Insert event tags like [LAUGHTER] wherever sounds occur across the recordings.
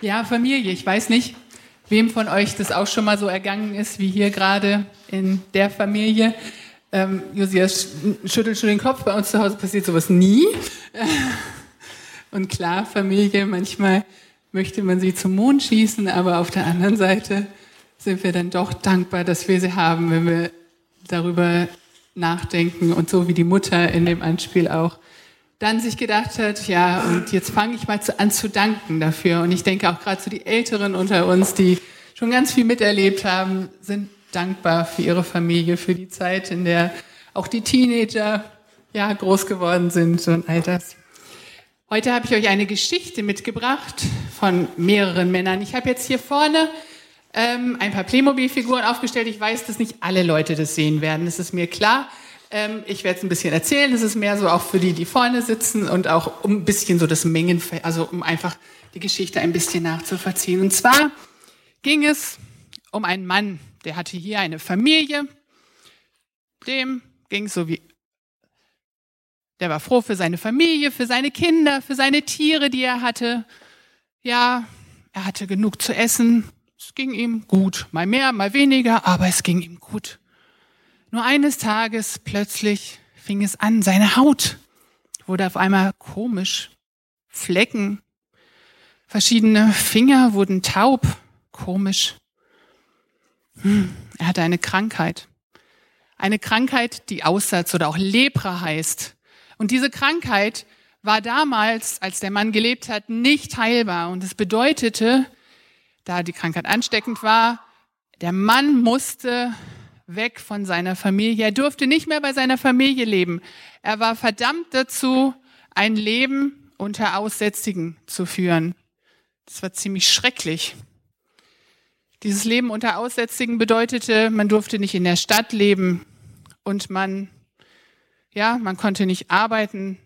Ja, Familie. Ich weiß nicht, wem von euch das auch schon mal so ergangen ist, wie hier gerade in der Familie. Ähm, Josias schüttelt schon den Kopf. Bei uns zu Hause passiert sowas nie. [LAUGHS] Und klar, Familie, manchmal möchte man sie zum Mond schießen, aber auf der anderen Seite sind wir dann doch dankbar, dass wir sie haben, wenn wir darüber nachdenken und so wie die Mutter in dem Anspiel auch dann sich gedacht hat, ja, und jetzt fange ich mal zu, an zu danken dafür. Und ich denke auch gerade so die Älteren unter uns, die schon ganz viel miterlebt haben, sind dankbar für ihre Familie, für die Zeit, in der auch die Teenager ja groß geworden sind und all das. Heute habe ich euch eine Geschichte mitgebracht von mehreren Männern. Ich habe jetzt hier vorne ähm, ein paar Playmobil-Figuren aufgestellt. Ich weiß, dass nicht alle Leute das sehen werden. Das ist mir klar. Ähm, ich werde es ein bisschen erzählen. Das ist mehr so auch für die, die vorne sitzen und auch um ein bisschen so das Mengenfeld, also um einfach die Geschichte ein bisschen nachzuvollziehen. Und zwar ging es um einen Mann, der hatte hier eine Familie. Dem ging es so wie, der war froh für seine Familie, für seine Kinder, für seine Tiere, die er hatte. Ja, er hatte genug zu essen. Es ging ihm gut, mal mehr, mal weniger, aber es ging ihm gut. Nur eines Tages plötzlich fing es an, seine Haut wurde auf einmal komisch, Flecken, verschiedene Finger wurden taub, komisch. Hm, er hatte eine Krankheit. Eine Krankheit, die Aussatz oder auch Lepra heißt. Und diese Krankheit war damals, als der Mann gelebt hat, nicht heilbar. Und es bedeutete, da die Krankheit ansteckend war, der Mann musste weg von seiner Familie. Er durfte nicht mehr bei seiner Familie leben. Er war verdammt dazu, ein Leben unter Aussätzigen zu führen. Das war ziemlich schrecklich. Dieses Leben unter Aussätzigen bedeutete, man durfte nicht in der Stadt leben und man, ja, man konnte nicht arbeiten,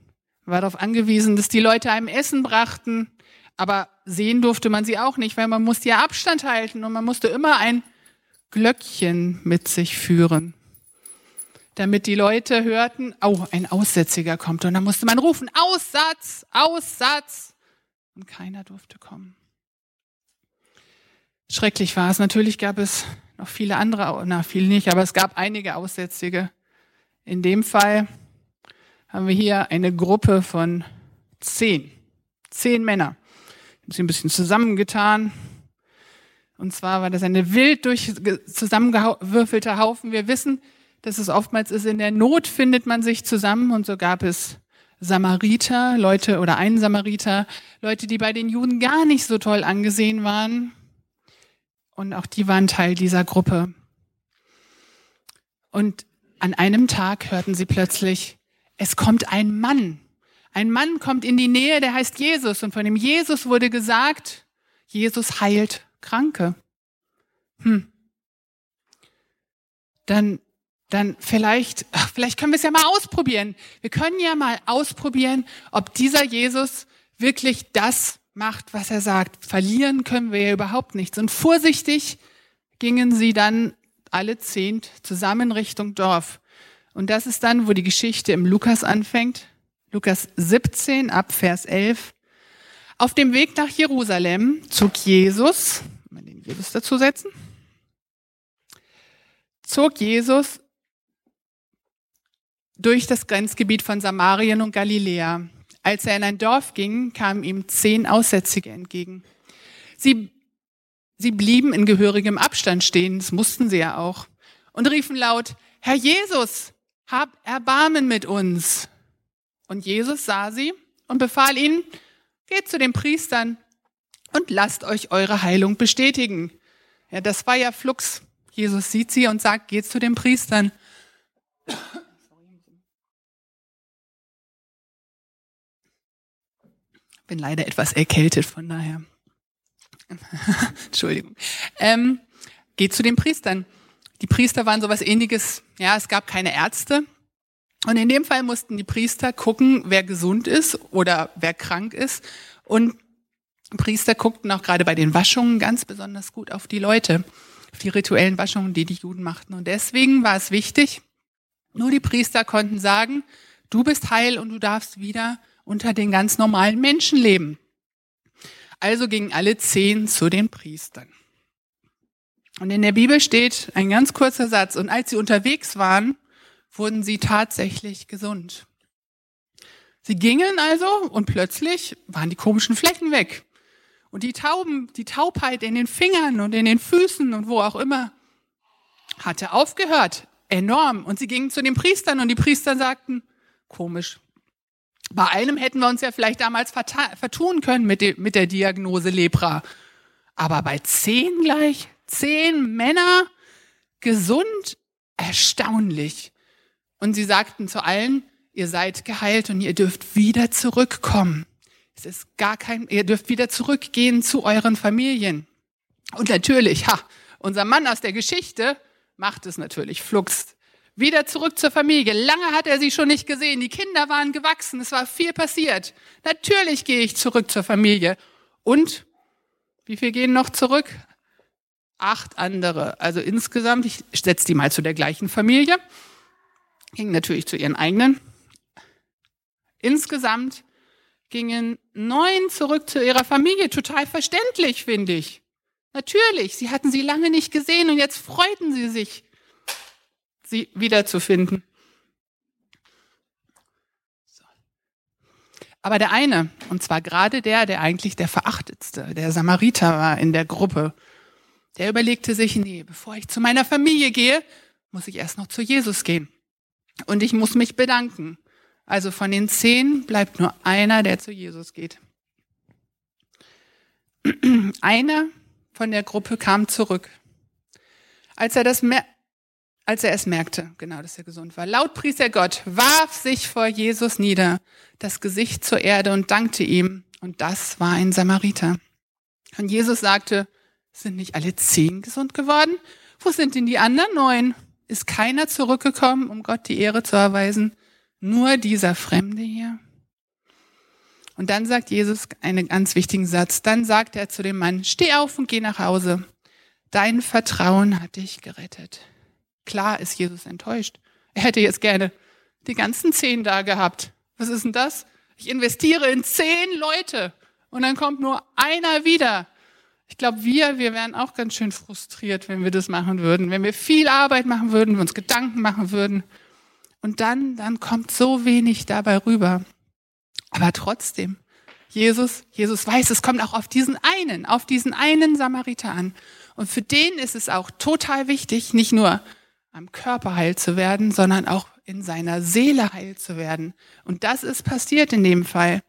war darauf angewiesen, dass die Leute einem Essen brachten, aber sehen durfte man sie auch nicht, weil man musste ja Abstand halten und man musste immer ein Glöckchen mit sich führen, damit die Leute hörten, oh, ein Aussätziger kommt. Und dann musste man rufen, Aussatz, Aussatz. Und keiner durfte kommen. Schrecklich war es. Natürlich gab es noch viele andere, na, viel nicht, aber es gab einige Aussätzige. In dem Fall haben wir hier eine Gruppe von zehn. Zehn Männer. Haben sie ein bisschen zusammengetan, und zwar war das eine wild durch zusammengewürfelter Haufen. Wir wissen, dass es oftmals ist, in der Not findet man sich zusammen und so gab es Samariter, Leute oder einen Samariter, Leute, die bei den Juden gar nicht so toll angesehen waren. Und auch die waren Teil dieser Gruppe. Und an einem Tag hörten sie plötzlich, es kommt ein Mann. Ein Mann kommt in die Nähe, der heißt Jesus. Und von dem Jesus wurde gesagt, Jesus heilt Kranke. Hm. Dann, dann vielleicht, [LAUGHS] vielleicht können wir es ja mal ausprobieren. Wir können ja mal ausprobieren, ob dieser Jesus wirklich das macht, was er sagt. Verlieren können wir ja überhaupt nichts. Und vorsichtig gingen sie dann alle zehn zusammen Richtung Dorf. Und das ist dann, wo die Geschichte im Lukas anfängt. Lukas 17 ab Vers 11. Auf dem Weg nach Jerusalem zog Jesus, mal den Jesus dazusetzen, zog Jesus durch das Grenzgebiet von Samarien und Galiläa. Als er in ein Dorf ging, kamen ihm zehn Aussätzige entgegen. Sie, sie blieben in gehörigem Abstand stehen, das mussten sie ja auch, und riefen laut, Herr Jesus, hab Erbarmen mit uns. Und Jesus sah sie und befahl ihnen, Geht zu den Priestern und lasst euch eure Heilung bestätigen. Ja, das war ja Flux. Jesus sieht sie und sagt, geht zu den Priestern. Bin leider etwas erkältet, von daher. [LAUGHS] Entschuldigung. Ähm, geht zu den Priestern. Die Priester waren sowas ähnliches. Ja, es gab keine Ärzte. Und in dem Fall mussten die Priester gucken, wer gesund ist oder wer krank ist. Und Priester guckten auch gerade bei den Waschungen ganz besonders gut auf die Leute, auf die rituellen Waschungen, die die Juden machten. Und deswegen war es wichtig, nur die Priester konnten sagen, du bist heil und du darfst wieder unter den ganz normalen Menschen leben. Also gingen alle zehn zu den Priestern. Und in der Bibel steht ein ganz kurzer Satz. Und als sie unterwegs waren, wurden sie tatsächlich gesund. Sie gingen also und plötzlich waren die komischen Flecken weg. Und die Tauben, die Taubheit in den Fingern und in den Füßen und wo auch immer, hatte aufgehört. Enorm. Und sie gingen zu den Priestern und die Priester sagten, komisch. Bei einem hätten wir uns ja vielleicht damals vertun können mit, de, mit der Diagnose Lepra. Aber bei zehn gleich, zehn Männer, gesund, erstaunlich. Und sie sagten zu allen, ihr seid geheilt und ihr dürft wieder zurückkommen. Es ist gar kein, ihr dürft wieder zurückgehen zu euren Familien. Und natürlich, ha, unser Mann aus der Geschichte macht es natürlich flugs. Wieder zurück zur Familie. Lange hat er sie schon nicht gesehen. Die Kinder waren gewachsen. Es war viel passiert. Natürlich gehe ich zurück zur Familie. Und wie viel gehen noch zurück? Acht andere. Also insgesamt, ich setze die mal zu der gleichen Familie. Gingen natürlich zu ihren eigenen. Insgesamt gingen neun zurück zu ihrer Familie. Total verständlich, finde ich. Natürlich, sie hatten sie lange nicht gesehen und jetzt freuten sie sich, sie wiederzufinden. Aber der eine, und zwar gerade der, der eigentlich der Verachtetste, der Samariter war in der Gruppe, der überlegte sich, nee, bevor ich zu meiner Familie gehe, muss ich erst noch zu Jesus gehen. Und ich muss mich bedanken. Also von den zehn bleibt nur einer, der zu Jesus geht. [CLEARS THROAT] Einer von der Gruppe kam zurück. Als er, das als er es merkte, genau, dass er gesund war, laut pries er Gott, warf sich vor Jesus nieder, das Gesicht zur Erde und dankte ihm. Und das war ein Samariter. Und Jesus sagte, sind nicht alle zehn gesund geworden? Wo sind denn die anderen neun? Ist keiner zurückgekommen, um Gott die Ehre zu erweisen? Nur dieser Fremde hier? Und dann sagt Jesus einen ganz wichtigen Satz. Dann sagt er zu dem Mann, steh auf und geh nach Hause. Dein Vertrauen hat dich gerettet. Klar ist Jesus enttäuscht. Er hätte jetzt gerne die ganzen zehn da gehabt. Was ist denn das? Ich investiere in zehn Leute und dann kommt nur einer wieder. Ich glaube, wir, wir wären auch ganz schön frustriert, wenn wir das machen würden, wenn wir viel Arbeit machen würden, wir uns Gedanken machen würden. Und dann, dann kommt so wenig dabei rüber. Aber trotzdem, Jesus, Jesus weiß, es kommt auch auf diesen einen, auf diesen einen Samariter an. Und für den ist es auch total wichtig, nicht nur am Körper heil zu werden, sondern auch in seiner Seele heil zu werden. Und das ist passiert in dem Fall.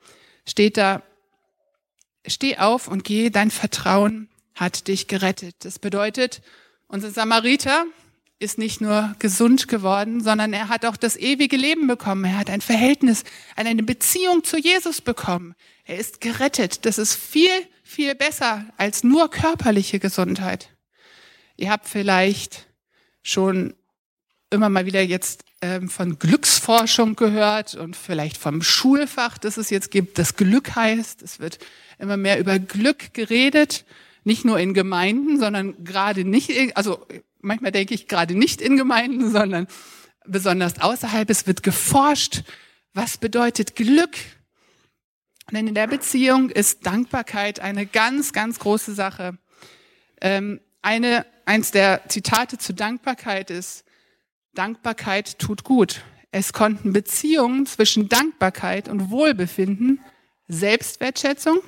Steht da, steh auf und geh, dein Vertrauen hat dich gerettet. Das bedeutet, unser Samariter, ist nicht nur gesund geworden, sondern er hat auch das ewige Leben bekommen. Er hat ein Verhältnis, eine Beziehung zu Jesus bekommen. Er ist gerettet. Das ist viel, viel besser als nur körperliche Gesundheit. Ihr habt vielleicht schon immer mal wieder jetzt ähm, von Glücksforschung gehört und vielleicht vom Schulfach, das es jetzt gibt, das Glück heißt. Es wird immer mehr über Glück geredet, nicht nur in Gemeinden, sondern gerade nicht, also manchmal denke ich gerade nicht in Gemeinden, sondern besonders außerhalb. Es wird geforscht, was bedeutet Glück. Denn in der Beziehung ist Dankbarkeit eine ganz, ganz große Sache. Ähm, eine, eins der Zitate zu Dankbarkeit ist, Dankbarkeit tut gut. Es konnten Beziehungen zwischen Dankbarkeit und Wohlbefinden, Selbstwertschätzung,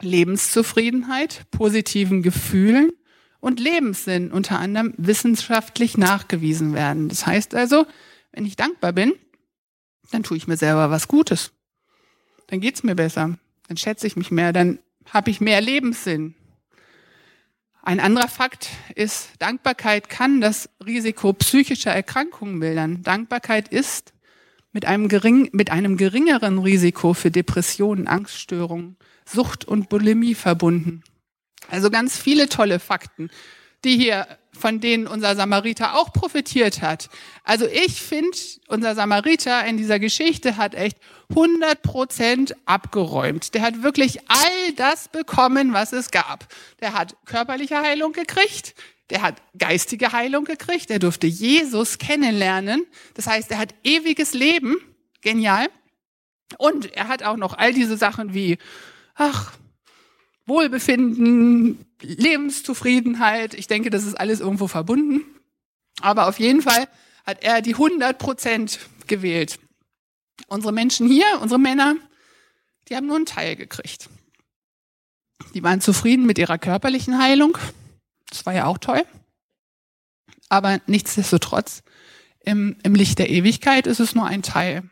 Lebenszufriedenheit, positiven Gefühlen und Lebenssinn unter anderem wissenschaftlich nachgewiesen werden. Das heißt also, wenn ich dankbar bin, dann tue ich mir selber was Gutes. Dann geht's mir besser. Dann schätze ich mich mehr. Dann habe ich mehr Lebenssinn. Ein anderer Fakt ist, Dankbarkeit kann das Risiko psychischer Erkrankungen mildern. Dankbarkeit ist mit einem, gering, mit einem geringeren Risiko für Depressionen, Angststörungen, Sucht und Bulimie verbunden. Also ganz viele tolle Fakten, die hier, von denen unser Samariter auch profitiert hat. Also ich finde, unser Samariter in dieser Geschichte hat echt 100 Prozent abgeräumt. Der hat wirklich all das bekommen, was es gab. Der hat körperliche Heilung gekriegt. Der hat geistige Heilung gekriegt. Er durfte Jesus kennenlernen. Das heißt, er hat ewiges Leben. Genial. Und er hat auch noch all diese Sachen wie, ach, Wohlbefinden, Lebenszufriedenheit. Ich denke, das ist alles irgendwo verbunden. Aber auf jeden Fall hat er die 100 Prozent gewählt. Unsere Menschen hier, unsere Männer, die haben nur einen Teil gekriegt. Die waren zufrieden mit ihrer körperlichen Heilung. Das war ja auch toll. Aber nichtsdestotrotz, im, im Licht der Ewigkeit ist es nur ein Teil.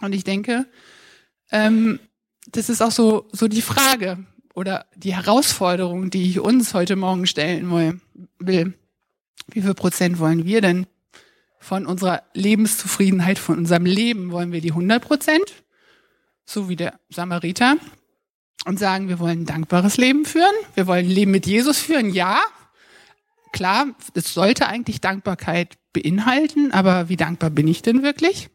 Und ich denke, ähm, das ist auch so, so die Frage oder die Herausforderung, die ich uns heute Morgen stellen will. Wie viel Prozent wollen wir denn von unserer Lebenszufriedenheit, von unserem Leben? Wollen wir die 100 Prozent? So wie der Samariter. Und sagen, wir wollen ein dankbares Leben führen. Wir wollen ein Leben mit Jesus führen. Ja. Klar, es sollte eigentlich Dankbarkeit beinhalten, aber wie dankbar bin ich denn wirklich?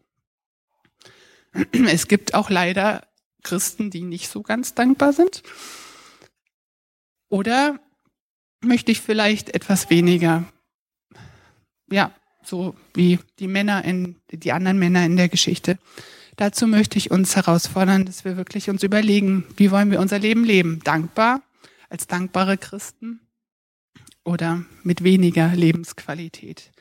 Es gibt auch leider Christen, die nicht so ganz dankbar sind. Oder möchte ich vielleicht etwas weniger, ja, so wie die Männer in, die anderen Männer in der Geschichte. Dazu möchte ich uns herausfordern, dass wir wirklich uns überlegen, wie wollen wir unser Leben leben? Dankbar, als dankbare Christen oder mit weniger Lebensqualität?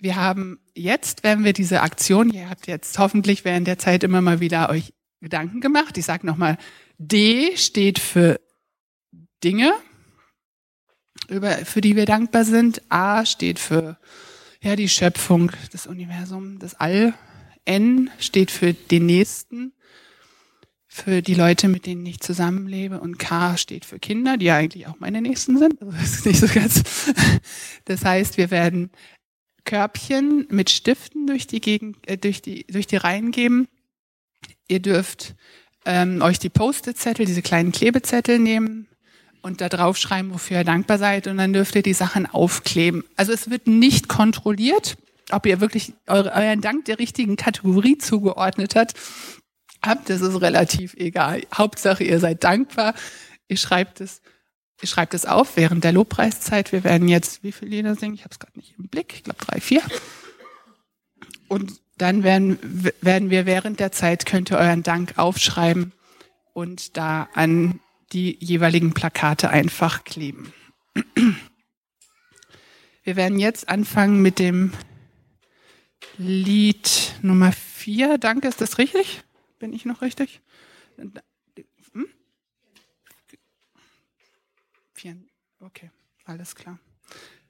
Wir haben jetzt, wenn wir diese Aktion, ihr habt jetzt hoffentlich während der Zeit immer mal wieder euch Gedanken gemacht. Ich sage nochmal, D steht für Dinge, über, für die wir dankbar sind. A steht für ja, die Schöpfung, das Universum, das All. N steht für den Nächsten, für die Leute, mit denen ich zusammenlebe. Und K steht für Kinder, die ja eigentlich auch meine Nächsten sind. Also das ist nicht so ganz. Das heißt, wir werden Körbchen mit Stiften durch die Gegend, äh, durch die, durch die Reihen geben. Ihr dürft ähm, euch die Post-it-Zettel, diese kleinen Klebezettel nehmen und da drauf schreiben, wofür ihr dankbar seid und dann dürft ihr die Sachen aufkleben. Also es wird nicht kontrolliert, ob ihr wirklich eure, euren Dank der richtigen Kategorie zugeordnet. Habt, das ist relativ egal. Hauptsache, ihr seid dankbar. Ihr schreibt es, ihr schreibt es auf während der Lobpreiszeit. Wir werden jetzt, wie viele Lieder singen? Ich habe es gerade nicht im Blick. Ich glaube drei, vier. Und dann werden, werden wir während der Zeit, könnt ihr euren Dank aufschreiben und da an die jeweiligen Plakate einfach kleben. [CLEARS THROAT] Wir werden jetzt anfangen mit dem Lied Nummer vier. Danke, ist das richtig? Bin ich noch richtig? Hm? Okay, alles klar.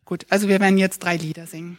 Gut, also wir werden jetzt drei Lieder singen.